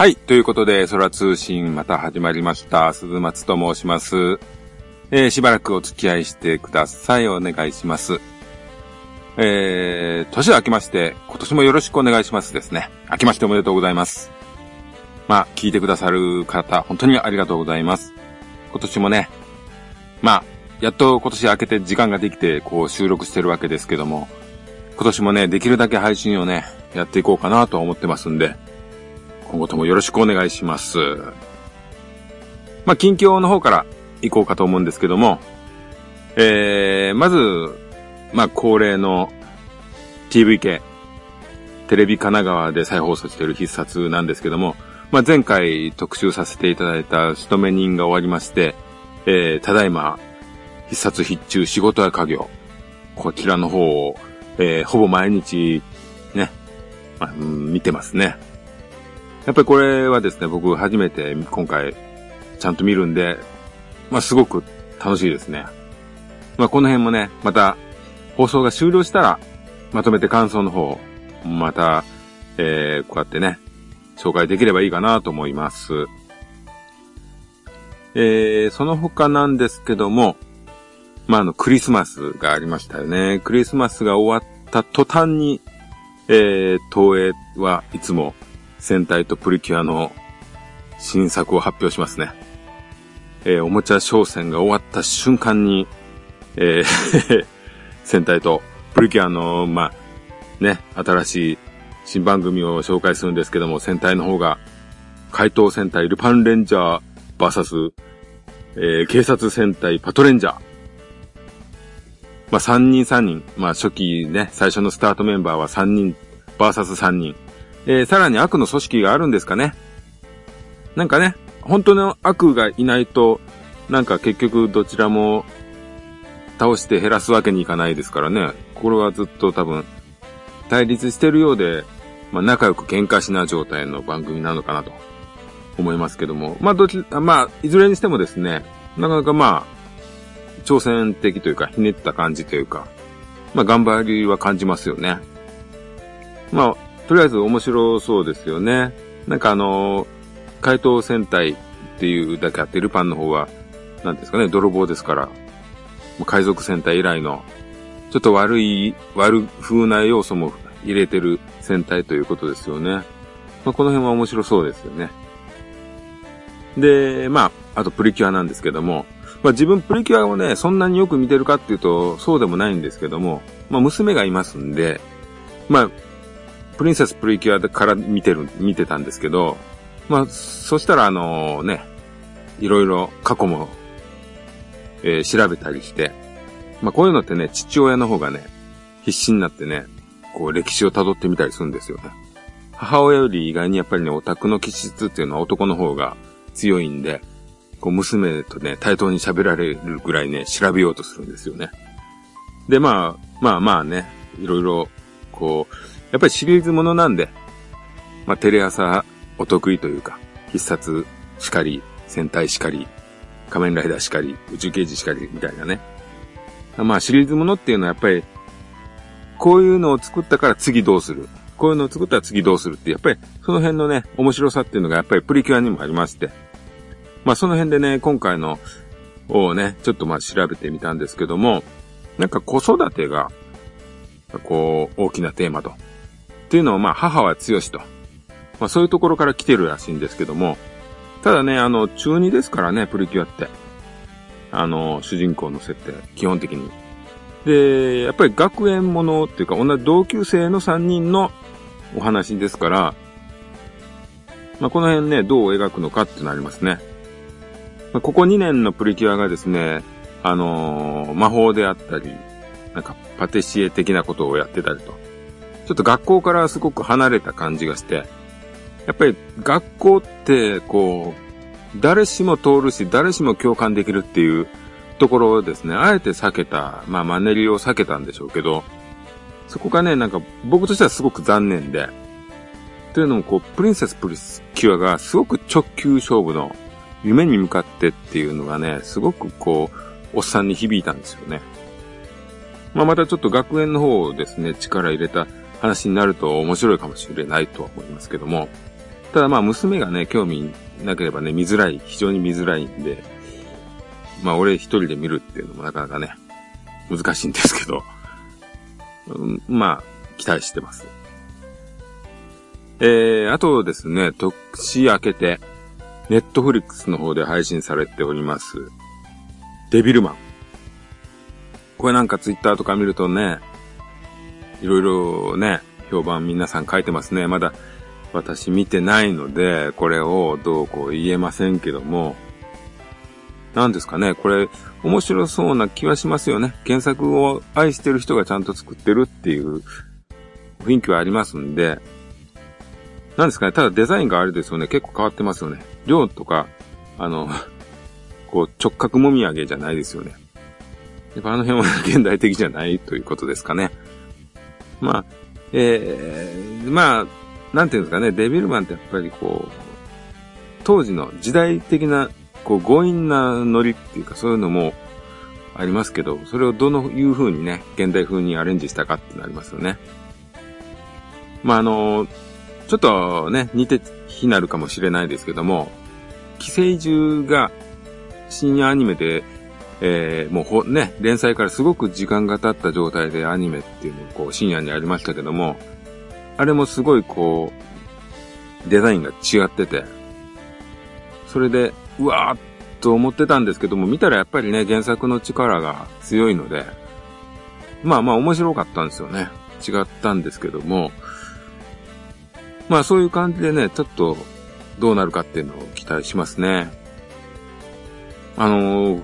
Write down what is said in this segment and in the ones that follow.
はい。ということで、空通信また始まりました。鈴松と申します。えー、しばらくお付き合いしてください。お願いします。えー、年明けまして、今年もよろしくお願いしますですね。明けましておめでとうございます。まあ、聞いてくださる方、本当にありがとうございます。今年もね、まあ、やっと今年明けて時間ができて、こう収録してるわけですけども、今年もね、できるだけ配信をね、やっていこうかなと思ってますんで、今後ともよろしくお願いします。まあ、近況の方から行こうかと思うんですけども、えー、まず、まあ、恒例の TVK、テレビ神奈川で再放送している必殺なんですけども、まあ、前回特集させていただいた仕留め人が終わりまして、えー、ただいま、必殺必中仕事や家業、こちらの方を、えー、ほぼ毎日、ね、まあ、見てますね。やっぱりこれはですね、僕初めて今回ちゃんと見るんで、まあすごく楽しいですね。まあこの辺もね、また放送が終了したら、まとめて感想の方、また、えー、こうやってね、紹介できればいいかなと思います。えー、その他なんですけども、まあ、あの、クリスマスがありましたよね。クリスマスが終わった途端に、えー、東映はいつも戦隊とプリキュアの新作を発表しますね。えー、おもちゃ商戦が終わった瞬間に、えー 戦隊とプリキュアの、まあ、ね、新しい新番組を紹介するんですけども、戦隊の方が、怪盗戦隊ルパンレンジャーバーサス、えー、警察戦隊パトレンジャー。まあ、3人3人。まあ、初期ね、最初のスタートメンバーは3人、バーサス3人。えー、さらに悪の組織があるんですかね。なんかね、本当の悪がいないと、なんか結局どちらも倒して減らすわけにいかないですからね。これはずっと多分、対立してるようで、まあ仲良く喧嘩しな状態の番組なのかなと思いますけども。まあどち、まあ、いずれにしてもですね、なかなかまあ、挑戦的というか、ひねった感じというか、まあ頑張りは感じますよね。まあ、とりあえず面白そうですよね。なんかあの、怪盗戦隊っていうだけあって、ルパンの方は、なんですかね、泥棒ですから、海賊戦隊以来の、ちょっと悪い、悪風な要素も入れてる戦隊ということですよね。まあ、この辺は面白そうですよね。で、まあ、あとプリキュアなんですけども、まあ自分プリキュアをね、そんなによく見てるかっていうと、そうでもないんですけども、まあ娘がいますんで、まあ、プリンセスプリキュアから見てる、見てたんですけど、まあ、そしたらあのね、いろいろ過去も、えー、調べたりして、まあこういうのってね、父親の方がね、必死になってね、こう歴史を辿ってみたりするんですよね。母親より意外にやっぱりね、オタクの気質っていうのは男の方が強いんで、こう娘とね、対等に喋られるぐらいね、調べようとするんですよね。で、まあ、まあまあね、いろいろ、こう、やっぱりシリーズものなんで、まあ、テレ朝お得意というか、必殺しかり、戦隊しかり、仮面ライダーしかり、宇宙刑事しかり、みたいなね。まあ、シリーズものっていうのはやっぱり、こういうのを作ったから次どうする？こういうのを作ったら次どうするって、やっぱりその辺のね、面白さっていうのがやっぱりプリキュアにもありまして。まあその辺でね、今回のをね、ちょっとまあ調べてみたんですけども、なんか子育てが、こう、大きなテーマと。っていうのは、まあ、母は強しと。まあ、そういうところから来てるらしいんですけども、ただね、あの、中2ですからね、プリキュアって。あの、主人公の設定、基本的に。で、やっぱり学園ものっていうか、同じ同級生の3人のお話ですから、まあ、この辺ね、どう描くのかってなりますね。まあ、ここ2年のプリキュアがですね、あのー、魔法であったり、なんかパティシエ的なことをやってたりと。ちょっと学校からすごく離れた感じがして、やっぱり学校って、こう、誰しも通るし、誰しも共感できるっていうところをですね、あえて避けた、まあマネリを避けたんでしょうけど、そこがね、なんか僕としてはすごく残念で、というのもこう、プリンセスプリスキュアがすごく直球勝負の夢に向かってっていうのがね、すごくこう、おっさんに響いたんですよね。まあまたちょっと学園の方をですね、力入れた話になると面白いかもしれないとは思いますけども。ただまあ娘がね、興味なければね、見づらい、非常に見づらいんで、まあ俺一人で見るっていうのもなかなかね、難しいんですけど、うん、まあ、期待してます。えー、あとですね、年明けて、ネットフリックスの方で配信されております、デビルマン。これなんかツイッターとか見るとね、いろいろね、評判皆さん書いてますね。まだ私見てないので、これをどうこう言えませんけども、なんですかね、これ、面白そうな気はしますよね。原作を愛してる人がちゃんと作ってるっていう雰囲気はありますんで、なんですかね、ただデザインがあれですよね、結構変わってますよね。量とか、あの、こう直角もみあげじゃないですよね。やっぱあの辺は現代的じゃないということですかね。まあ、えー、まあ、なんていうんですかね、デビルマンってやっぱりこう、当時の時代的な、こう、強引なノリっていうかそういうのもありますけど、それをどのいう風にね、現代風にアレンジしたかってなりますよね。まあ、あの、ちょっとね、似て非なるかもしれないですけども、寄生獣が深夜アニメで、えー、もうほ、ね、連載からすごく時間が経った状態でアニメっていうのがこう深夜にありましたけども、あれもすごいこう、デザインが違ってて、それで、うわーっと思ってたんですけども、見たらやっぱりね、原作の力が強いので、まあまあ面白かったんですよね。違ったんですけども、まあそういう感じでね、ちょっとどうなるかっていうのを期待しますね。あのー、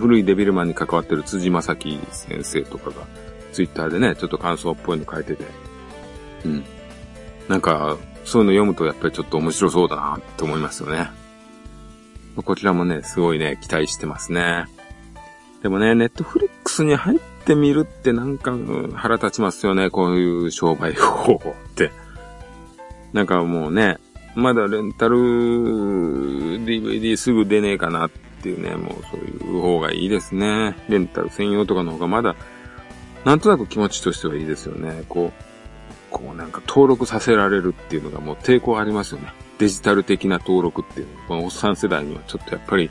古いデビルマンに関わってる辻正樹先生とかが、ツイッターでね、ちょっと感想っぽいの書いてて、うん。なんか、そういうの読むとやっぱりちょっと面白そうだなって思いますよね。こちらもね、すごいね、期待してますね。でもね、ネットフリックスに入ってみるってなんか、腹立ちますよね、こういう商売方法って。なんかもうね、まだレンタル DVD すぐ出ねえかなってっていうね、もうそういう方がいいですね。レンタル専用とかの方がまだ、なんとなく気持ちとしてはいいですよね。こう、こうなんか登録させられるっていうのがもう抵抗ありますよね。デジタル的な登録っていうのこのおっさん世代にはちょっとやっぱり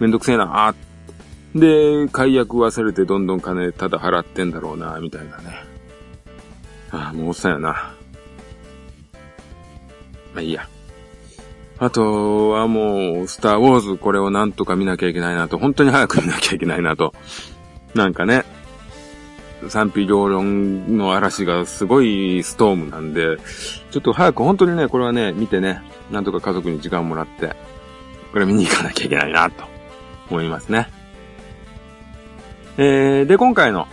めんどくせえなあで、解約忘れてどんどん金ただ払ってんだろうなみたいなね。ああ、もうおっさんやな。まあいいや。あとはもう、スターウォーズこれをなんとか見なきゃいけないなと、本当に早く見なきゃいけないなと。なんかね、賛否両論の嵐がすごいストームなんで、ちょっと早く本当にね、これはね、見てね、なんとか家族に時間をもらって、これ見に行かなきゃいけないなと思いますね。えー、で、今回の、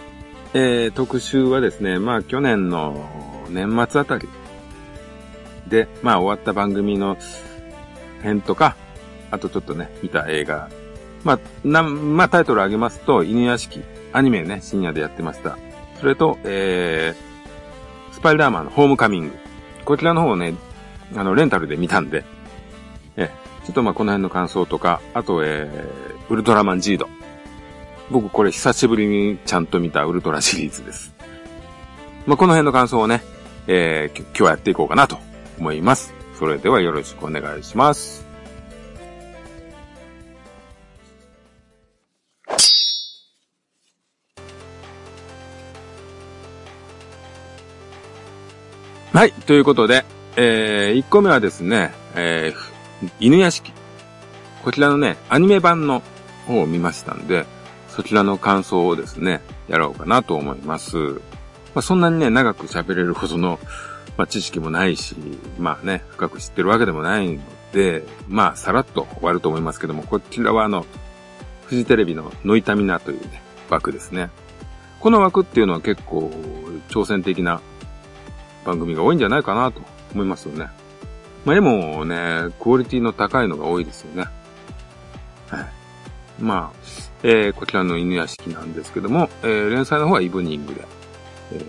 えー、特集はですね、まあ去年の年末あたりで、まあ終わった番組の編とか、あとちょっとね、見た映画。まあ、な、まあタイトル上げますと、犬屋敷、アニメね、深夜でやってました。それと、えー、スパイダーマンのホームカミング。こちらの方をね、あの、レンタルで見たんで、え、ちょっとまこの辺の感想とか、あと、えー、ウルトラマンジード。僕これ久しぶりにちゃんと見たウルトラシリーズです。まあこの辺の感想をね、えー、今日はやっていこうかなと思います。それではよろしくお願いします。はい。ということで、えー、1個目はですね、えー、犬屋敷。こちらのね、アニメ版の方を見ましたんで、そちらの感想をですね、やろうかなと思います。まあ、そんなにね、長く喋れるほどの、まあ、知識もないし、まあね、深く知ってるわけでもないので、まあ、さらっと終わると思いますけども、こちらはあの、フジテレビのノイタミナというね、枠ですね。この枠っていうのは結構挑戦的な番組が多いんじゃないかなと思いますよね。まあ、絵もね、クオリティの高いのが多いですよね。はい。まあ、えー、こちらの犬屋敷なんですけども、えー、連載の方はイブニングで、え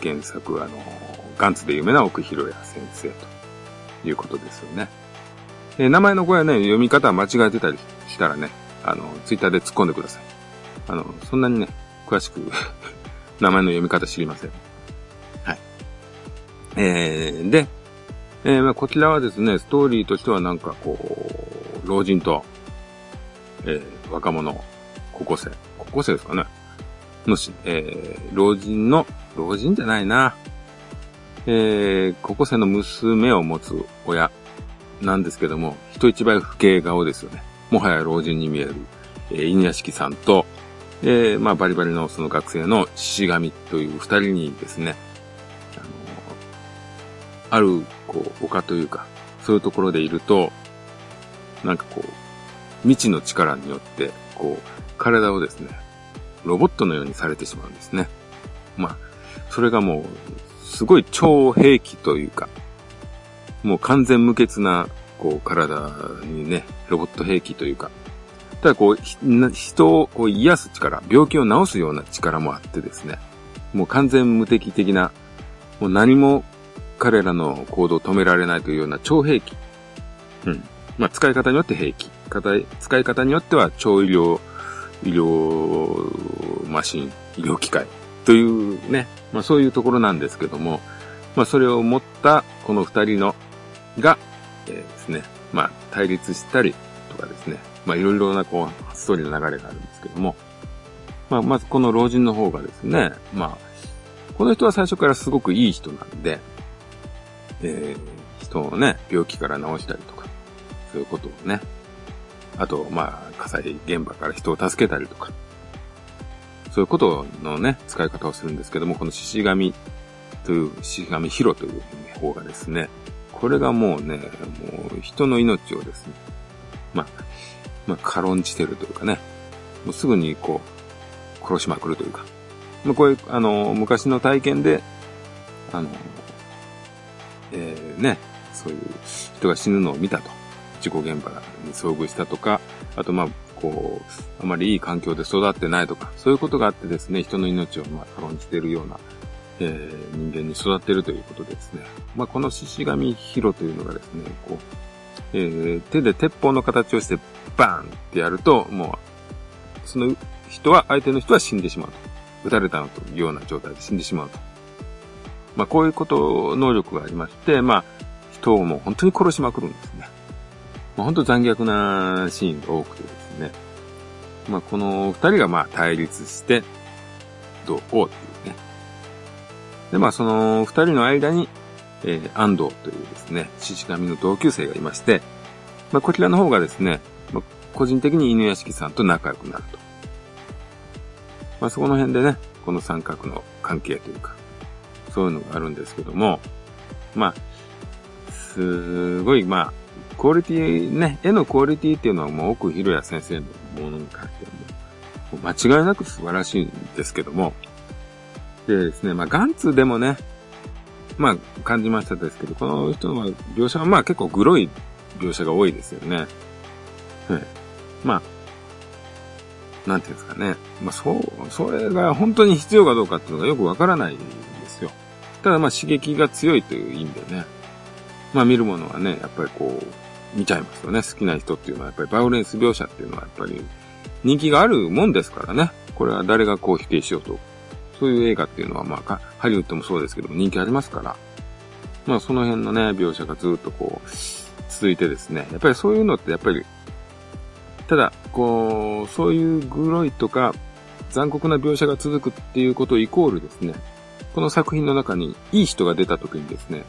ー、原作はあのガンツで有名な奥広也先生ということですよね。え、名前の声はね、読み方間違えてたりしたらね、あの、ツイッターで突っ込んでください。あの、そんなにね、詳しく 名前の読み方知りません。はい。えー、で、えー、まあこちらはですね、ストーリーとしてはなんかこう、老人と、えー、若者、高校生、高校生ですかね。のし、えー、老人の、老人じゃないな。えー、高校生の娘を持つ親なんですけども、人一倍不敬顔ですよね。もはや老人に見える、えー、犬屋敷さんと、えー、まあバリバリのその学生の獅子神という二人にですね、あの、ある、こう、丘というか、そういうところでいると、なんかこう、未知の力によって、こう、体をですね、ロボットのようにされてしまうんですね。まあ、それがもう、すごい超兵器というか、もう完全無欠な、こう、体にね、ロボット兵器というか、ただこう、人をこう癒す力、病気を治すような力もあってですね、もう完全無敵的な、もう何も彼らの行動を止められないというような超兵器。うん。まあ、使い方によって兵器。使い方によっては超医療、医療マシン、医療機械というね、まあそういうところなんですけども、まあそれを持ったこの二人のが、えー、ですね、まあ対立したりとかですね、まあいろいろなこうストーリーの流れがあるんですけども、まあまずこの老人の方がですね、まあ、この人は最初からすごくいい人なんで、えー、人をね、病気から治したりとか、そういうことをね、あと、まあ、火災現場から人を助けたりとか、そういうことのね、使い方をするんですけども、この獅子神という、獅子神ヒロという方がですね、これがもうね、もう人の命をですね、まあ、まあ、軽んじてるというかね、もうすぐにこう、殺しまくるというか、まあ、こういう、あの、昔の体験で、あの、えー、ね、そういう人が死ぬのを見たと。事故現場に遭遇したとか、あとまあ、こう、あまりいい環境で育ってないとか、そういうことがあってですね、人の命をまあ軽んじているような、えー、人間に育っているということですね、まあこの獅子神ヒロというのがですね、こう、えー、手で鉄砲の形をしてバーンってやると、もう、その人は、相手の人は死んでしまうと。撃たれたのというような状態で死んでしまうと。まあこういうこと、能力がありまして、まあ、人をもう本当に殺しまくるんですね。まあ、本当残虐なシーンが多くてでね。まあこの二人がまあ対立して、どうこうっていうね。でまあその二人の間に、えー、安藤というですね、獅子神の同級生がいまして、まあこちらの方がですね、まあ、個人的に犬屋敷さんと仲良くなると。まあそこの辺でね、この三角の関係というか、そういうのがあるんですけども、まあ、すごい、まあ、クオリティ、ね、絵のクオリティっていうのはもう奥広也先生のものに関してはもう、間違いなく素晴らしいんですけども、でですね、まあ、ガンツでもね、まあ、感じましたですけど、この人の描写はまあ結構グロい描写が多いですよね。はい。まあ、なんていうんですかね。まあ、そう、それが本当に必要かどうかっていうのがよくわからないんですよ。ただまあ刺激が強いという意味でね。まあ見るものはね、やっぱりこう、見ちゃいますよね。好きな人っていうのはやっぱりバイオレンス描写っていうのはやっぱり人気があるもんですからね。これは誰がこう否定しようと。そういう映画っていうのはまあ、ハリウッドもそうですけども人気ありますから。まあその辺のね、描写がずっとこう、続いてですね。やっぱりそういうのってやっぱり、ただ、こう、そういうグロいとか残酷な描写が続くっていうことイコールですね。この作品の中にいい人が出た時にですね、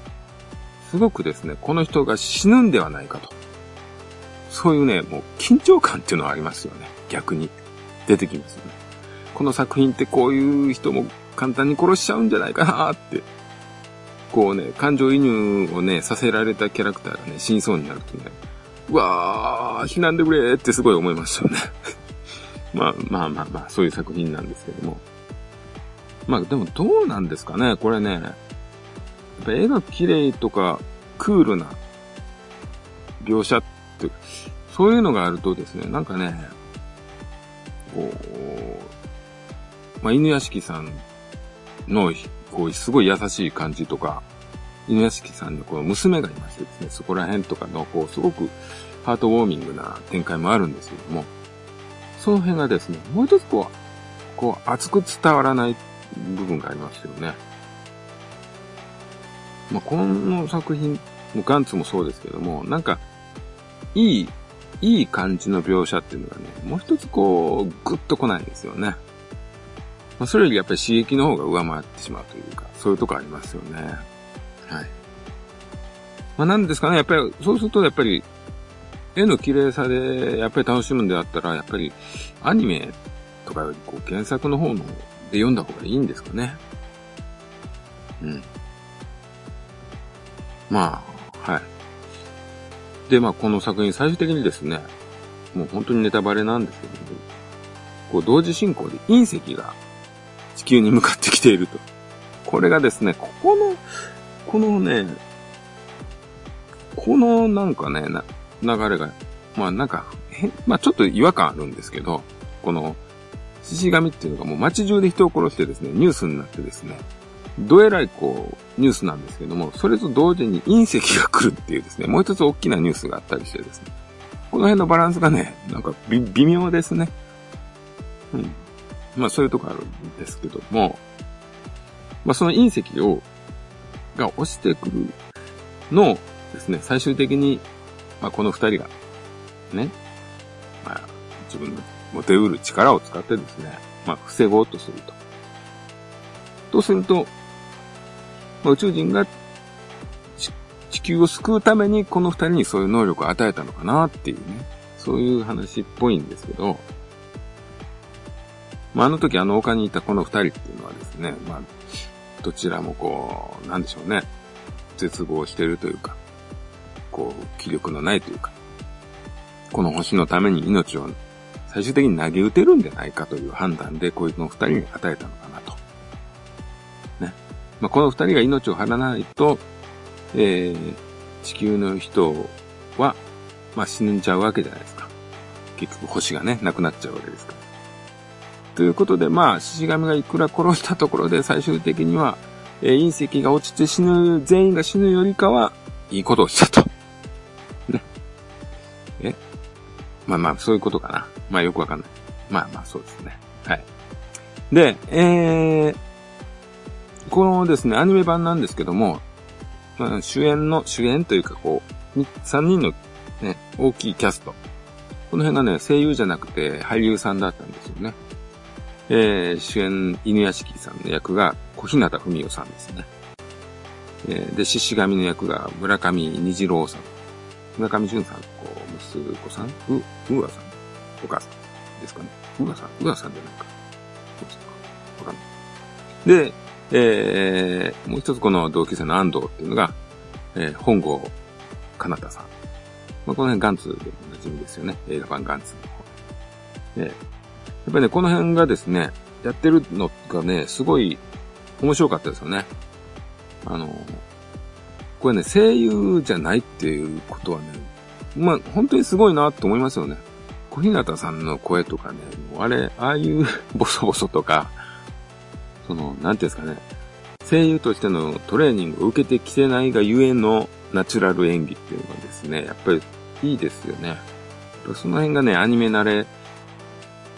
すごくですね、この人が死ぬんではないかと。そういうね、もう緊張感っていうのはありますよね。逆に。出てきますよね。この作品ってこういう人も簡単に殺しちゃうんじゃないかなって。こうね、感情移入をね、させられたキャラクターがね、死にそうになるとね、うわー、避難でくれってすごい思いますよね。まあまあまあまあ、そういう作品なんですけども。まあでもどうなんですかね、これね。ぱ絵が綺麗とか、クールな描写って、そういうのがあるとですね、なんかね、こう、まあ、犬屋敷さんの、こう、すごい優しい感じとか、犬屋敷さんのこう娘がいましてですね、そこら辺とかの、こう、すごくハートウォーミングな展開もあるんですけども、その辺がですね、もう一つこう、こう、熱く伝わらない部分がありますよね。まあ、この作品もガンツもそうですけども、なんか、いい、いい感じの描写っていうのがね、もう一つこう、ぐっと来ないんですよね。まあ、それよりやっぱり刺激の方が上回ってしまうというか、そういうとこありますよね。はい。まあ、なんですかね、やっぱり、そうするとやっぱり、絵の綺麗さで、やっぱり楽しむんであったら、やっぱり、アニメとかより、こう、原作の方の、で読んだ方がいいんですかね。うん。まあ、はい。で、まあ、この作品、最終的にですね、もう本当にネタバレなんですけど、こう、同時進行で隕石が地球に向かってきていると。これがですね、ここの、このね、このなんかね、な、流れが、まあなんか、まあちょっと違和感あるんですけど、この、獅子神っていうのがもう街中で人を殺してですね、ニュースになってですね、どえらいこう、ニュースなんですけども、それと同時に隕石が来るっていうですね、もう一つ大きなニュースがあったりしてですね、この辺のバランスがね、なんか微妙ですね。うん。まあそういうとこあるんですけども、まあその隕石を、が落ちてくるのをですね、最終的に、まあこの二人が、ね、まあ自分の持てうる力を使ってですね、まあ防ごうとすると。とすると、宇宙人が地球を救うためにこの二人にそういう能力を与えたのかなっていうね、そういう話っぽいんですけど、まあ、あの時あの丘にいたこの二人っていうのはですね、まあ、どちらもこう、なんでしょうね、絶望してるというか、こう、気力のないというか、この星のために命を最終的に投げ打てるんじゃないかという判断で、こいうの二人に与えたの。まあ、この二人が命を張らないと、えー、地球の人は、まあ、死んじゃうわけじゃないですか。結局星がね、なくなっちゃうわけですから。ということで、まあ、獅子神がいくら殺したところで最終的には、えー、隕石が落ちて死ぬ、全員が死ぬよりかは、いいことをしたと。ね。え？まあまあ、そういうことかな。まあよくわかんない。まあまあ、そうですね。はい。で、えー、このですね、アニメ版なんですけども、まあ、主演の、主演というかこう、3人のね、大きいキャスト。この辺がね、声優じゃなくて俳優さんだったんですよね。えー、主演、犬屋敷さんの役が小日向文夫さんですね。えー、で、獅子神の役が村上虹郎さん。村上淳さん、こう、息子さん？う、うわさん？お母さんですかね。うわさんうわさんじゃないか。そうですか。わかんない。で、えー、もう一つこの同級生の安藤っていうのが、えー、本郷かなたさん。まあ、この辺ガンツでおなじみですよね。映画版ガンツの方で。やっぱりね、この辺がですね、やってるのがね、すごい面白かったですよね。あの、これね、声優じゃないっていうことはね、まあ、本当にすごいなって思いますよね。小日向さんの声とかね、あれ、ああいうボソボソとか、その、なんていうんですかね、声優としてのトレーニングを受けてきてないがゆえのナチュラル演技っていうのがですね、やっぱりいいですよね。その辺がね、アニメ慣れ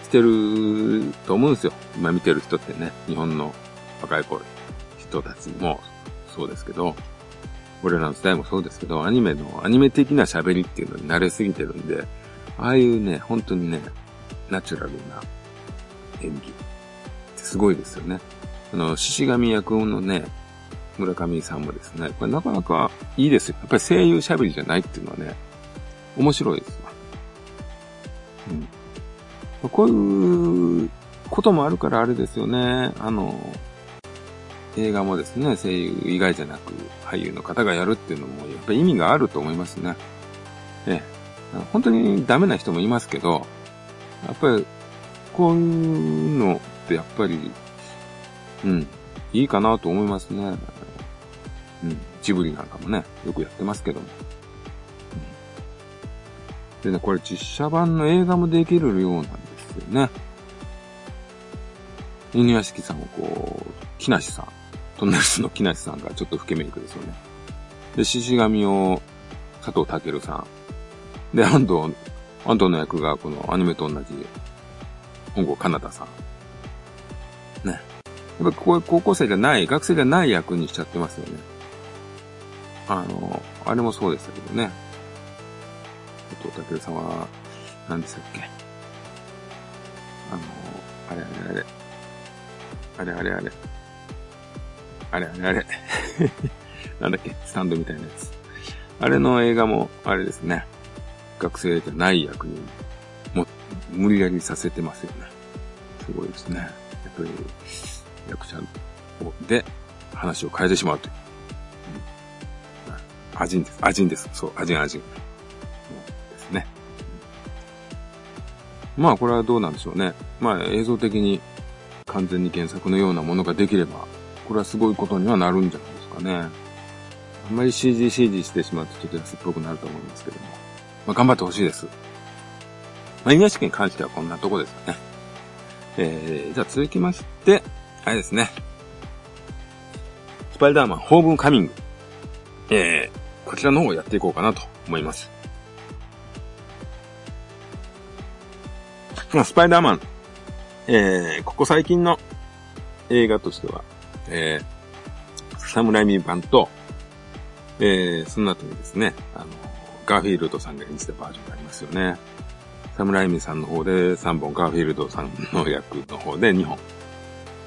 してると思うんですよ。今見てる人ってね、日本の若い子、人たちもそうですけど、俺らの時代もそうですけど、アニメの、アニメ的な喋りっていうのに慣れすぎてるんで、ああいうね、本当にね、ナチュラルな演技ってすごいですよね。あの、獅子神役のね、村上さんもですね、これなかなかいいですよ。やっぱり声優喋りじゃないっていうのはね、面白いですわ。うん。こういうこともあるからあれですよね。あの、映画もですね、声優以外じゃなく俳優の方がやるっていうのも、やっぱり意味があると思いますね。ええ。本当にダメな人もいますけど、やっぱり、こういうのってやっぱり、うん、いいかなと思いますね。うん、ジブリなんかもね、よくやってますけども。うん、でね、これ実写版の映画もできるようなんですよね。犬屋敷さんをこう、木梨さん、トンネルスの木梨さんがちょっと老けメイクですよね。で、獅子神を佐藤健さん、で、安藤、安藤の役がこのアニメと同じ、本郷かなたさん。やっぱこ高校生じゃない、学生じゃない役にしちゃってますよね。あの、あれもそうでしたけどね。佐藤健さんは、何でしたっけあの、あれあれあれ。あれあれあれ。あれあれあれ。なんだっけスタンドみたいなやつ。あれの映画も、あれですね。学生じゃない役に、も、無理やりさせてますよね。すごいですね。やっぱり、役者で話を変えてしまうという。アジンです。アジンです。そう、アジンアジン。ですね。まあ、これはどうなんでしょうね。まあ、映像的に完全に原作のようなものができれば、これはすごいことにはなるんじゃないですかね。あんまり CG、CG してしまうとちょっと安っぽくなると思いますけども。まあ、頑張ってほしいです。まあ、稲試験に関してはこんなとこですよね。えー、じゃあ続きまして、あれですね。スパイダーマン、ホームカミング。えー、こちらの方をやっていこうかなと思います。まあ、スパイダーマン、えー、ここ最近の映画としては、えー、サムライミー版と、えー、その後にですね、あの、ガーフィールドさんが演じたバージョンがありますよね。サムライミーさんの方で3本、ガーフィールドさんの役の方で2本。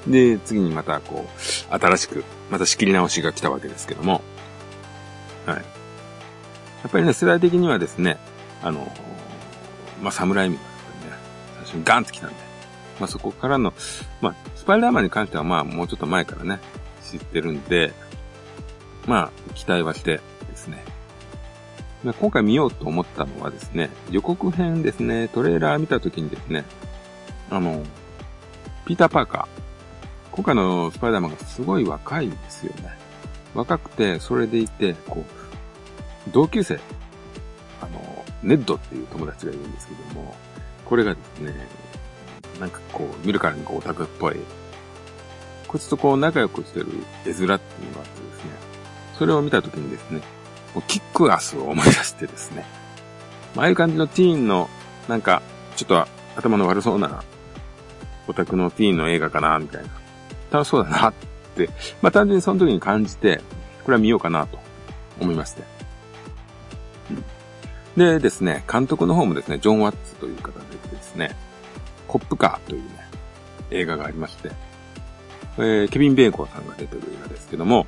で、次にまたこう、新しく、また仕切り直しが来たわけですけども。はい。やっぱりね、世代的にはですね、あの、まあ、サムライミがね、最初にガンって来たんで、まあ、そこからの、まあ、スパイダーマンに関してはまあ、もうちょっと前からね、知ってるんで、まあ、期待はしてですね。ま今回見ようと思ったのはですね、予告編ですね、トレーラー見たときにですね、あの、ピーター・パーカー。今回のスパイダーマンがすごい若いんですよね。若くて、それでいて、こう、同級生、あの、ネッドっていう友達がいるんですけども、これがですね、なんかこう、見るからにこうオタクっぽい、こいつとこう仲良くしてる絵面っていうのがあってですね、それを見たときにですね、もうキックアスを思い出してですね、まあああいう感じのティーンの、なんか、ちょっと頭の悪そうな、オタクのティーンの映画かな、みたいな。楽しそうだなって、まあ単純にその時に感じて、これは見ようかなと思いまして。でですね、監督の方もですね、ジョン・ワッツという方でですね、コップカーというね、映画がありまして、えー、ケビン・ベーコンさんが出てる映画ですけども、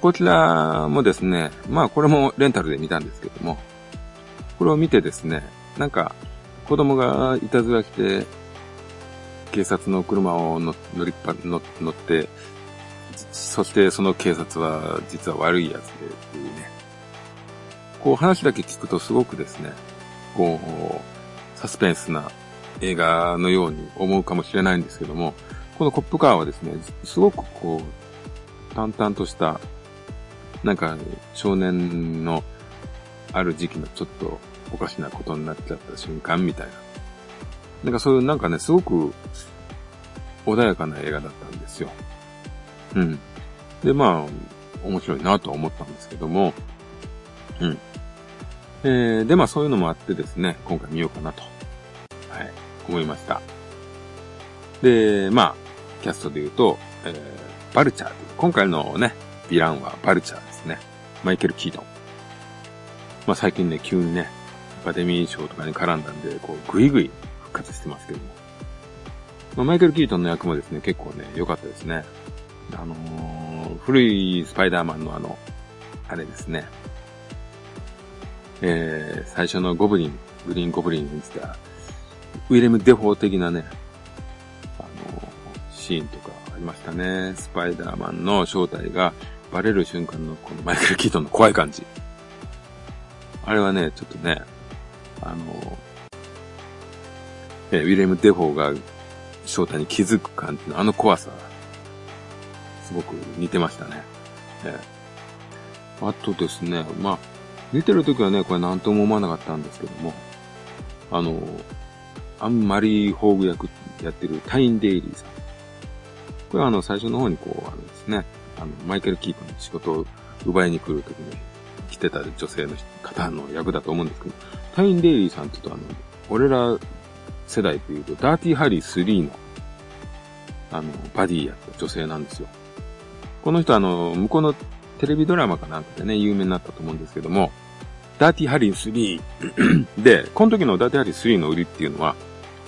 こちらもですね、まあこれもレンタルで見たんですけども、これを見てですね、なんか子供がいたずらして、警察の車を乗りっぱ乗って、そしてその警察は実は悪いやつでっていうね、こう話だけ聞くとすごくですね、こう、サスペンスな映画のように思うかもしれないんですけども、このコップカーはですね、すごくこう、淡々とした、なんか少年のある時期のちょっとおかしなことになっちゃった瞬間みたいな。なんかそういうなんかね、すごく穏やかな映画だったんですよ。うん。で、まあ、面白いなとは思ったんですけども、うん。えー、で、まあそういうのもあってですね、今回見ようかなと、はい、思いました。で、まあ、キャストで言うと、えー、バルチャー今回のね、ヴィランはバルチャーですね。マイケル・キートン。まあ最近ね、急にね、アカデミー賞とかに絡んだんで、こう、ぐいぐい復活してますけども。まあ、マイケル・キートンの役もですね、結構ね、良かったですね。あのー、古いスパイダーマンのあの、あれですね。えー、最初のゴブリン、グリーンゴブリンにした、ウィレム・デフォー的なね、あのー、シーンとかありましたね。スパイダーマンの正体がバレる瞬間のこのマイケル・キートンの怖い感じ。あれはね、ちょっとね、あのー、えー、ウィレム・デフォーが正体に気づく感じのあの怖さ、すごく似てましたね。えー、あとですね、まあ、見てる時はね、これ何とも思わなかったんですけども、あの、あんまり宝具役やってるタイン・デイリーさん。これはあの、最初の方にこう、あのですね、あの、マイケル・キートの仕事を奪いに来る時に来てた女性の方の役だと思うんですけど、タイン・デイリーさんって言うとあの、俺ら世代っていうと、ダーティーハリー3の、あの、バディやった女性なんですよ。この人あの、向こうのテレビドラマかなんかでね、有名になったと思うんですけども、ダーティーハリー3 で、この時のダーティーハリー3の売りっていうのは、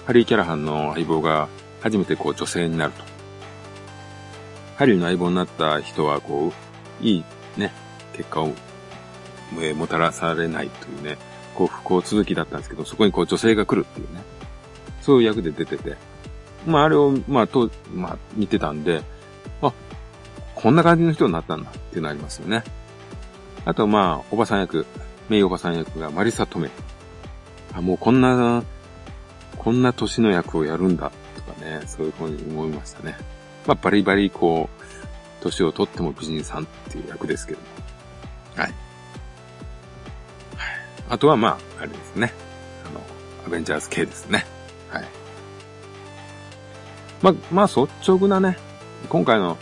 ハリー・キャラハンの相棒が初めてこう女性になると。ハリーの相棒になった人はこう、いいね、結果を、え、もたらされないというね、こう不幸続きだったんですけど、そこにこう女性が来るっていうね、そういう役で出てて、まああれを、まあと、まあ見てたんで、あ、こんな感じの人になったんだっていうのありますよね。あとまあ、おばさん役、メイおばさん役がマリサ・トメ。あ、もうこんな、こんな年の役をやるんだとかね、そういうふうに思いましたね。まあ、バリバリこう、年をとっても美人さんっていう役ですけども。はい。あとはまあ、あれですね。あの、アベンジャーズ系ですね。はい。ま、まあ、率直なね、今回の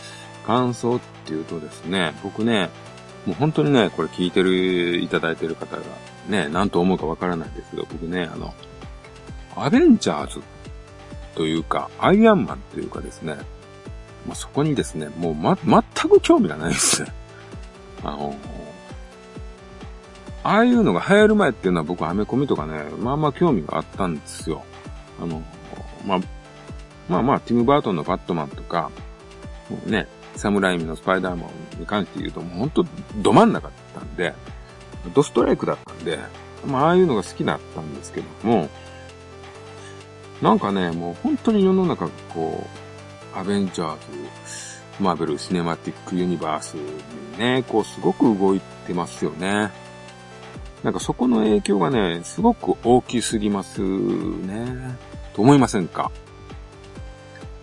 感想っていうとですね、僕ね、もう本当にね、これ聞いてる、いただいてる方がね、何と思うかわからないんですけど、僕ね、あの、アベンジャーズというか、アイアンマンというかですね、まあ、そこにですね、もうま、全く興味がないですね。あの、ああいうのが流行る前っていうのは僕アメコミとかね、まあまあ興味があったんですよ。あの、まあ、まあまあ、ティム・バートンのバットマンとか、もうね、サムライミのスパイダーマンに関して言うと、もうほんとど真ん中だったんで、ドストライクだったんで、まあああいうのが好きだったんですけども、なんかね、もう本当に世の中こう、アベンジャーズ、マーベル・シネマティック・ユニバースにね、こうすごく動いてますよね。なんかそこの影響がね、すごく大きすぎますね。と思いませんか？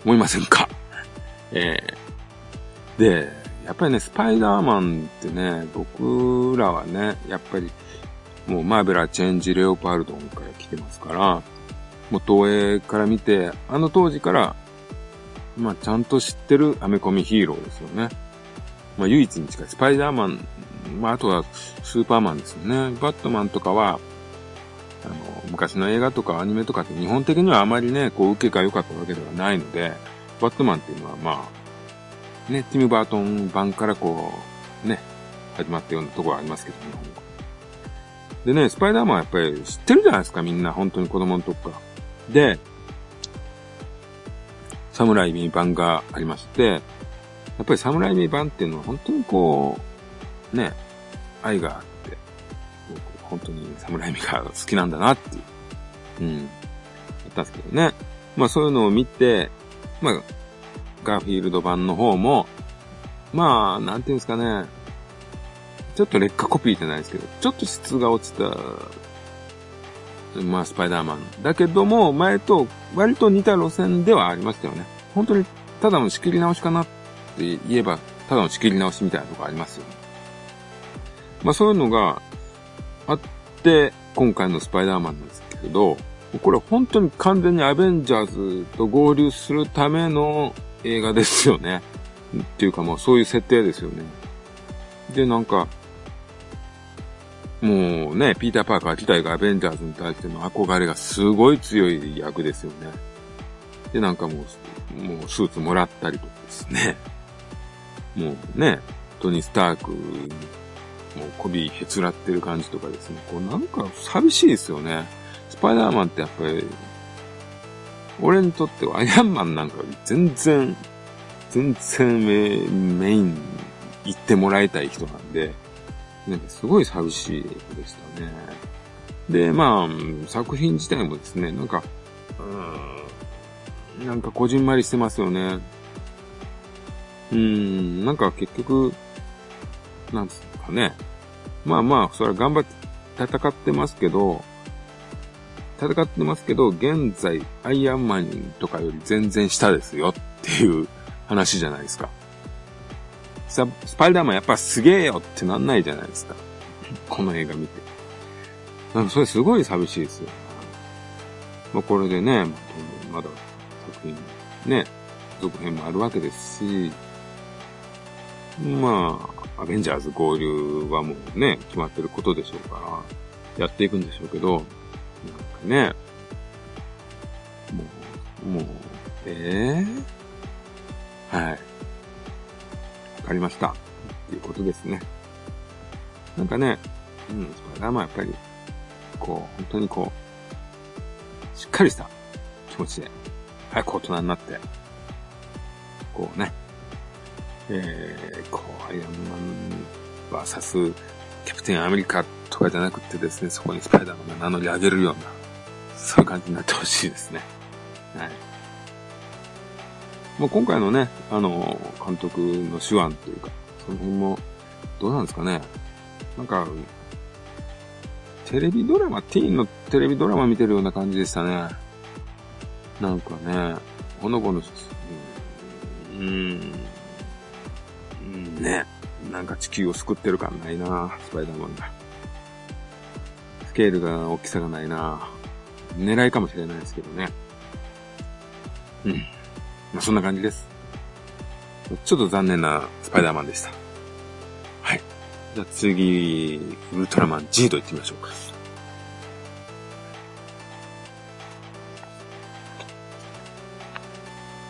思いませんか？えー、で、やっぱりね、スパイダーマンってね、僕らはね、やっぱり、もうマーベラチェンジレオパルドンから来てますから、もう東映から見て、あの当時から、まあちゃんと知ってるアメコミヒーローですよね。まあ唯一に近いスパイダーマンまあ、あとは、スーパーマンですよね。バットマンとかは、あの、昔の映画とかアニメとかって日本的にはあまりね、こう、受けが良かったわけではないので、バットマンっていうのはまあ、ね、ティム・バートン版からこう、ね、始まったようなところはありますけど、日本語。でね、スパイダーマンはやっぱり知ってるじゃないですか、みんな。本当に子供の時から。で、サムライミ版がありまして、やっぱりサムライミ版っていうのは本当にこう、ね、愛があっ、本当に侍味が好きなんだなっていう、うん、やったんですけどね。まあそういうのを見て、まあ、ガーフィールド版の方も、まあ、なんていうんですかね、ちょっと劣化コピーじゃないですけど、ちょっと質が落ちた、まあ、スパイダーマン。だけども、前と割と似た路線ではありましたよね。本当に、ただの仕切り直しかなって言えば、ただの仕切り直しみたいなとこありますよね。まあそういうのがあって、今回のスパイダーマンなんですけど、これ本当に完全にアベンジャーズと合流するための映画ですよね。っていうかもうそういう設定ですよね。で、なんか、もうね、ピーター・パーカー自体がアベンジャーズに対しての憧れがすごい強い役ですよね。で、なんかもう、もうスーツもらったりとかですね。もうね、トニー・スタークもう媚びへつらってる感じとかですね、こうなんか寂しいですよね。スパイダーマンってやっぱり、俺にとってはアイアンマンなんか全然、全然メメイン行ってもらいたい人なんで、なんかすごい寂しいでしたね。で、まあ、作品自体もですね、なんか、うん、なんかこじんまりしてますよね。うん、なんか結局、なんつうね。まあまあ、それは頑張って戦ってますけど、戦ってますけど、現在、アイアンマンとかより全然下ですよっていう話じゃないですか。スパイダーマンやっぱすげえよってなんないじゃないですか。この映画見て。なんかそれすごい寂しいですよ。まあこれでね、まだ作品、ね、続編もあるわけですし、まあ、アベンジャーズ合流はもうね、決まってることでしょうから、やっていくんでしょうけど、なんかね、もう、もう、ええー、はい。わかりました。っていうことですね。なんかね、うん、スパイダーマンやっぱり、こう、本当にこう、しっかりした気持ちで、早く大人になって、こうね、えー、こう、アイアンマンバーサス、キャプテンアメリカとかじゃなくてですね、そこにスパイダーマンが名乗り上げるような、そういう感じになってほしいですね。はい。もう今回のね、あの、監督の手腕というか、その辺も、どうなんですかね。なんか、テレビドラマ、ティーンのテレビドラマ見てるような感じでしたね。なんかね、ほのぼの、うん、ね、なんか地球を救ってる感ないなスパイダーマンが。スケールが大きさがないな狙いかもしれないですけどね。うん。まあ、そんな感じです。ちょっと残念なスパイダーマンでした。はい。じゃあ次、ウルトラマン G と行ってみましょうか。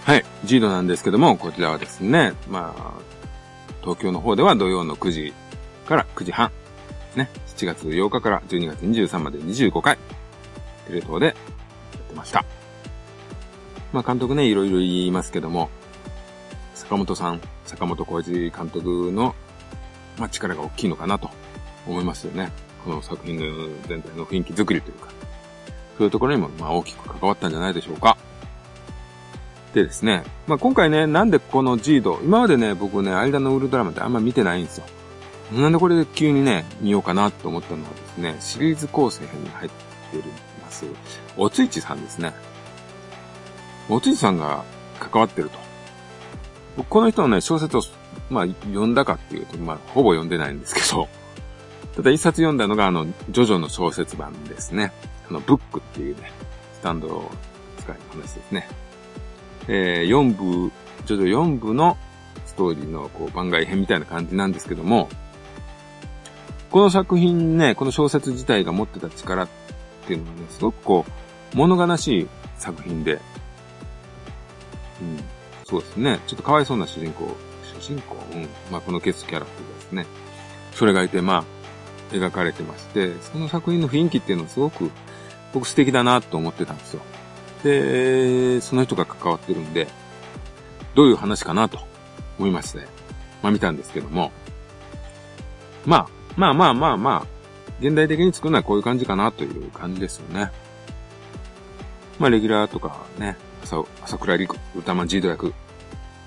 はい。G ドなんですけども、こちらはですね、まあ、東京の方では土曜の9時から9時半。ね。7月8日から12月23まで25回。テレ東でやってました。まあ監督ね、いろいろ言いますけども、坂本さん、坂本浩二監督の、まあ力が大きいのかなと思いますよね。この作品の全体の雰囲気作りというか、そういうところにも、まあ大きく関わったんじゃないでしょうか。でですね、まあ今回ね、なんでこのジード、今までね、僕ね、間のウルトラマンってあんま見てないんですよ。なんでこれで急にね、見ようかなと思ったのはですね、シリーズ構成編に入ってるます、おついちさんですね。おついちさんが関わってると。僕この人のね、小説を、まあ、読んだかっていうと、まあ、ほぼ読んでないんですけど、ただ一冊読んだのが、あの、ジョジョの小説版ですね。あの、ブックっていうね、スタンドを使いの話ですね。えー、4部、ジョジョ4部のストーリーのこう番外編みたいな感じなんですけども、この作品ね、この小説自体が持ってた力っていうのはね、すごくこう、物悲しい作品で、うん、そうですね。ちょっとかわいそうな主人公、主人公うん。まあ、このケスキャラクターですね。それがいて、まあ、描かれてまして、その作品の雰囲気っていうのはすごく、僕素敵だなと思ってたんですよ。で、その人が関わってるんで、どういう話かなと思いまして、まあ見たんですけども、まあ、まあまあまあまあ、現代的に作るのはこういう感じかなという感じですよね。まあ、レギュラーとかね、朝、朝倉陸、歌間ジード役、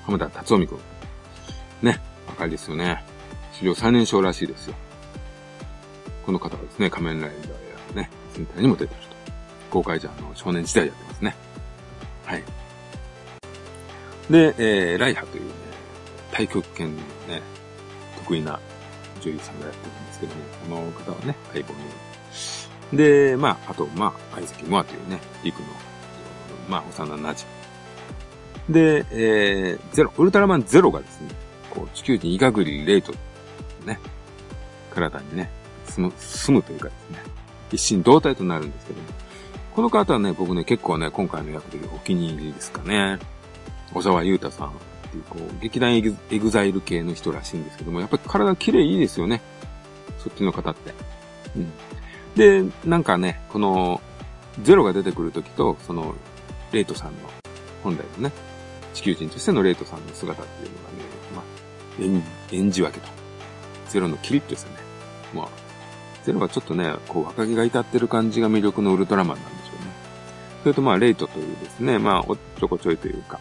浜田達臣くん。ね、若いですよね。史上最年少らしいですよ。この方はですね、仮面ライダーやね、戦隊にも出てると。公開じゃあの少年時代やってます。はい。で、えー、ライハというね、太極拳のね、得意な女優さんがやってるんですけども、この方はね、相棒に。で、まあ、あと、まあ、相席モアというね、陸の、まあ、幼馴染。で、えー、ゼロ、ウルトラマンゼロがですね、こう、地球人伊賀栗レイト、ね、体にね、住む、住むというかですね、一心同体となるんですけども、この方はね、僕ね、結構ね、今回の役でお気に入りですかね。小澤雄太さんっていう、こう、劇団エグザイル系の人らしいんですけども、やっぱり体綺麗いいですよね。そっちの方って。うん。で、なんかね、この、ゼロが出てくるときと、その、レイトさんの、本来のね、地球人としてのレイトさんの姿っていうのがね、まあ、演じ分けと。ゼロのキリッとしたね。まあ、ゼロがちょっとね、こう、若気が至ってる感じが魅力のウルトラマンなんで。それとまあ、レイトというですね、まあ、おっちょこちょいというか、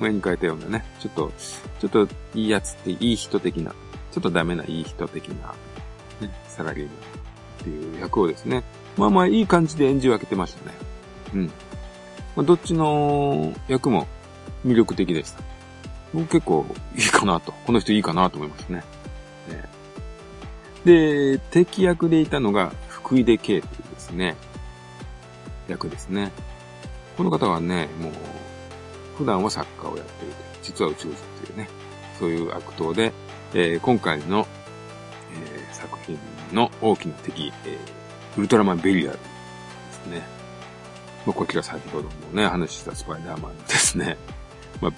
前に書いたようなね、ちょっと、ちょっといいやつっていい人的な、ちょっとダメないい人的な、ね、サラリーマンっていう役をですね、まあまあいい感じで演じ分けてましたね。うん。まあ、どっちの役も魅力的でした。僕結構いいかなと、この人いいかなと思いましたね。ねで、敵役でいたのが福井出圭というですね、役ですね。この方はね、もう普段はサッカーをやっている実は宇宙人というね、そういう悪党で、えー、今回の、えー、作品の大きな敵、えー、ウルトラマンベリアルですね。まあ、こちら先ほどもね、話したスパイダーマンですね。まあ、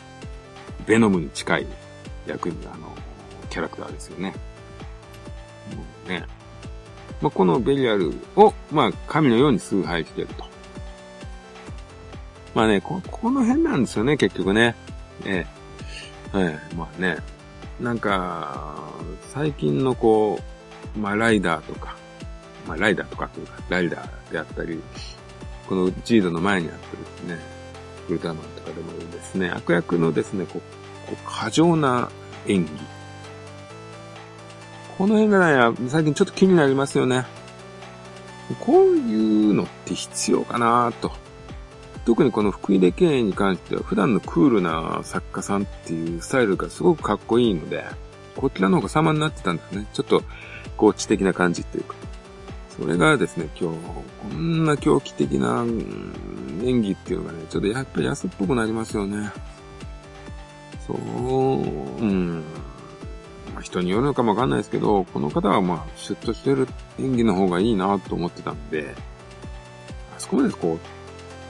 ベノムに近い役に、あの、キャラクターですよね。もうね。まあ、このベリアルを、まあ、神のように崇拝してると。まあね、こ、この辺なんですよね、結局ね。ええ。はい、まあね。なんか、最近のこう、まあ、ライダーとか、まあ、ライダーとかというか、ライダーであったり、このジードの前にあったですね、ウルトラマンとかでもですね、悪役のですね、こう、こう過剰な演技。この辺がね、最近ちょっと気になりますよね。こういうのって必要かなと。特にこの福井出経営に関しては普段のクールな作家さんっていうスタイルがすごくかっこいいので、こちらの方が様になってたんですね。ちょっと、こう知的な感じっていうか。それがですね、今日、こんな狂気的な演技っていうのがね、ちょっとやっぱり安っぽくなりますよね。そう、うん。ま、人によるのかもわかんないですけど、この方はまあ、シュッとしてる演技の方がいいなと思ってたんで、あそこまでこう、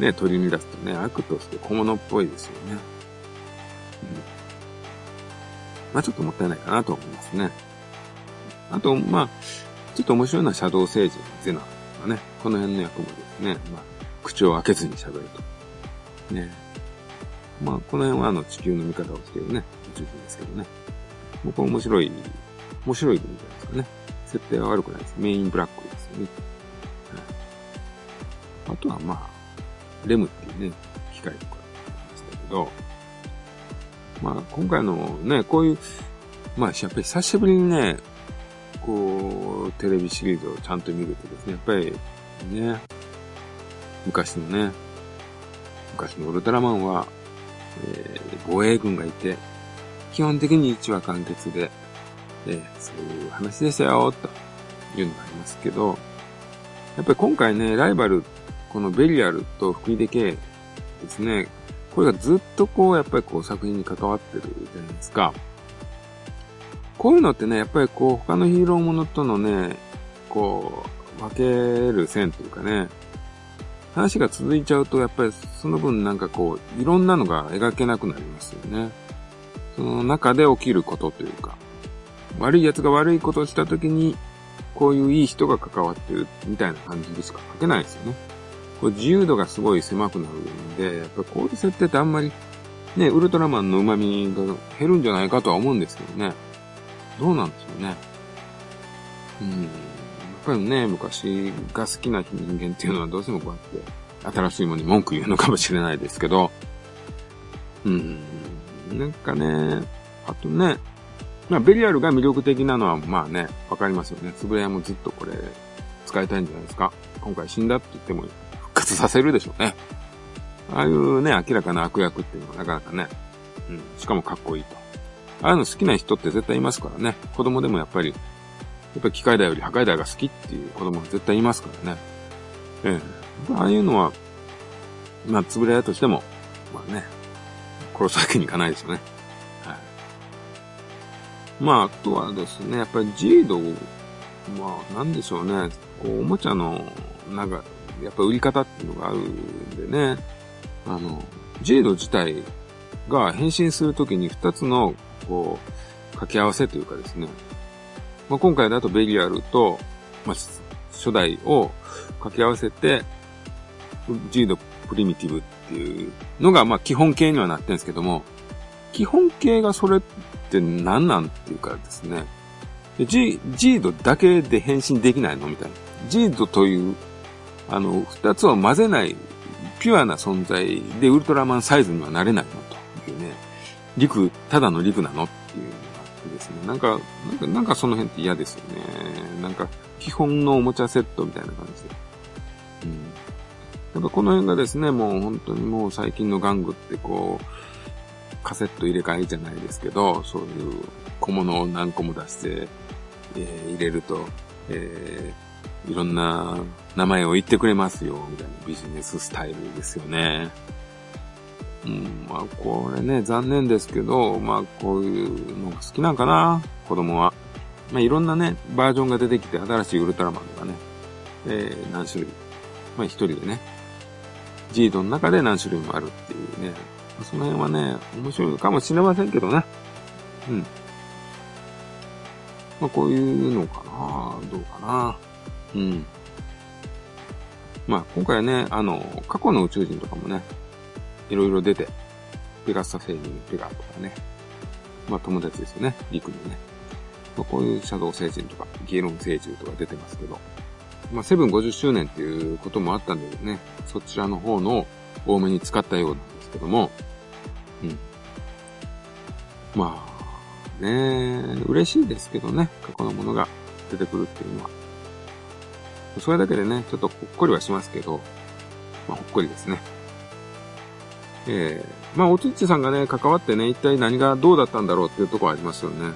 ね、取り乱すとね、悪として小物っぽいですよね。うん。まあちょっともったいないかなと思いますね。あと、まあ、ちょっと面白いのはシャドウ星人、ゼナとかね、この辺の役もですね、まあ、口を開けずに喋ると。ね。まあ、この辺はあの地球の味方をしているね、宇宙人ですけどね。僕は面白い、面白いんじゃないですかね。設定は悪くないです。メインブラックですよね。はい、あとはまあ、レムっていうね、機械とかありましたけど、まあ、今回のね、こういう、まあ、やっぱり久しぶりにね、こう、テレビシリーズをちゃんと見るとですね、やっぱりね、昔のね、昔のウルトラマンは、えー、防衛軍がいて、基本的に1話完結で、えー、そういう話でしたよ、というのがありますけど、やっぱり今回ね、ライバル、このベリアルと福井出系ですね、これがずっとこう、やっぱりこう作品に関わってるじゃないですか。こういうのってね、やっぱりこう、他のヒーローものとのね、こう、分ける線というかね、話が続いちゃうと、やっぱりその分なんかこう、いろんなのが描けなくなりますよね。その中で起きることというか、悪い奴が悪いことをした時に、こういういい人が関わってるみたいな感じでしか書けないですよね。こう自由度がすごい狭くなるんで、やっぱこういう設定ってあんまり、ね、ウルトラマンの旨味が減るんじゃないかとは思うんですけどね。どうなんでしょうね。うん。やっぱりね、昔が好きな人間っていうのはどうしてもこうやって新しいものに文句言うのかもしれないですけど、うん。なんかね、あとね、まあ、ベリアルが魅力的なのは、まあね、わかりますよね。つぶやもずっとこれ、使いたいんじゃないですか。今回死んだって言ってもさせるでしょうね。ああいうね、明らかな悪役っていうのはなかなかね、うん、しかもかっこいいと。ああいうの好きな人って絶対いますからね。子供でもやっぱり、やっぱり機械台より破壊台が好きっていう子供は絶対いますからね。ええ。ああいうのは、まあ、つぶれ屋としても、まあね、殺すわけにいかないですよね。はい。まあ、あとはですね、やっぱりジード、まあ、なんでしょうね、こう、おもちゃの、なんか、やっぱ売り方っていうのがあるんでね、あの、ジード自体が変身するときに二つのこう、掛け合わせというかですね。まあ、今回だとベリアルと、まあ、初代を掛け合わせて、ジードプリミティブっていうのが、まあ、基本形にはなってるんですけども、基本形がそれって何なんっていうかですね。ジジードだけで変身できないのみたいな。ジードという、あの、二つを混ぜないピュアな存在でウルトラマンサイズにはなれないのというね。陸、ただの陸なのっていうのがあってですね。なんか、なんか、なんかその辺って嫌ですよね。なんか、基本のおもちゃセットみたいな感じで。うん。やっぱこの辺がですね、もう本当にもう最近の玩具ってこう、カセット入れ替えじゃないですけど、そういう小物を何個も出して、えー、入れると、えー、いろんな名前を言ってくれますよ、みたいなビジネススタイルですよね。うん、まあこれね、残念ですけど、まあこういうのが好きなんかな、子供は。まあいろんなね、バージョンが出てきて、新しいウルトラマンとかね、えー、何種類。まあ一人でね、ジードの中で何種類もあるっていうね、その辺はね、面白いのかもしれませんけどね。うん。まあ、こういうのかなどうかなうん。まあ、今回はね、あの、過去の宇宙人とかもね、いろいろ出て、ペガッサ星人ペガとかね、まあ友達ですよね、陸にね。まあ、こういうシャドウ星人とか、ギエロン星獣とか出てますけど、まあ、セブン50周年っていうこともあったんでね、そちらの方の多めに使ったようなんですけども、うん。まあ、ね嬉しいですけどね、過去のものが出てくるっていうのは。それだけでね、ちょっとほっこりはしますけど、まあ、ほっこりですね。ええー、まあ、おつっちさんがね、関わってね、一体何がどうだったんだろうっていうところありますよね。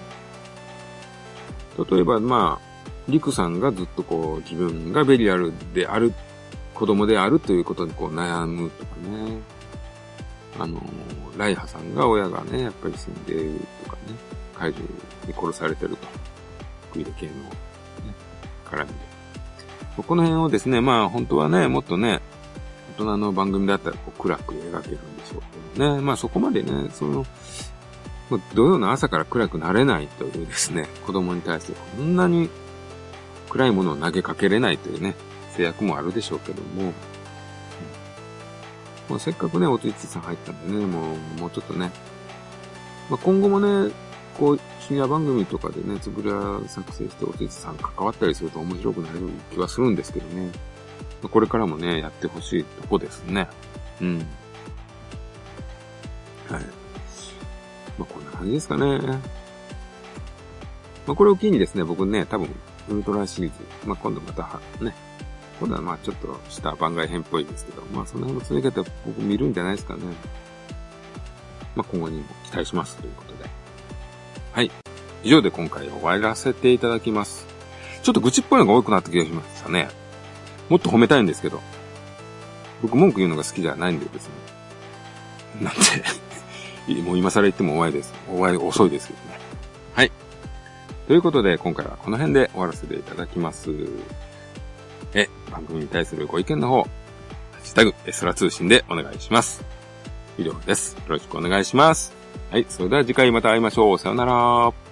例えば、まあ、リクさんがずっとこう、自分がベリアルである、子供であるということにこう悩むとかね。あの、ライハさんが親がね、やっぱり死んでるとかね、怪獣に殺されてると。クイレ系の、ね、絡みで。この辺をですね、まあ本当はね、もっとね、大人の番組だったらこう暗く描けるんでしょうけどね。まあそこまでね、その、土曜の朝から暗くなれないというですね、子供に対してこんなに暗いものを投げかけれないというね、制約もあるでしょうけども、もうせっかくね、おついちさん入ったんでね、もう、もうちょっとね、まあ、今後もね、こう、深夜番組とかでね、つぶら作成しておついさん関わったりすると面白くなる気はするんですけどね。これからもね、やってほしいとこですね。うん。はい。まあ、こんな感じですかね。まあ、これを機にですね、僕ね、多分、ウルトラシリーズ。まあ、今度また、ね。今度はまあちょっとした番外編っぽいですけど、まあその辺の続き方僕見るんじゃないですかね。まあ今後にも期待しますというこ。はい。以上で今回終わらせていただきます。ちょっと愚痴っぽいのが多くなった気がしましたね。もっと褒めたいんですけど。僕文句言うのが好きじゃないんでですね。なんで もう今更言っても終わりです。終わり遅いですけどね。はい。ということで、今回はこの辺で終わらせていただきます。え、番組に対するご意見の方、ハッシュタグ、エスラ通信でお願いします。以上です。よろしくお願いします。はい、それでは次回また会いましょう。さよなら。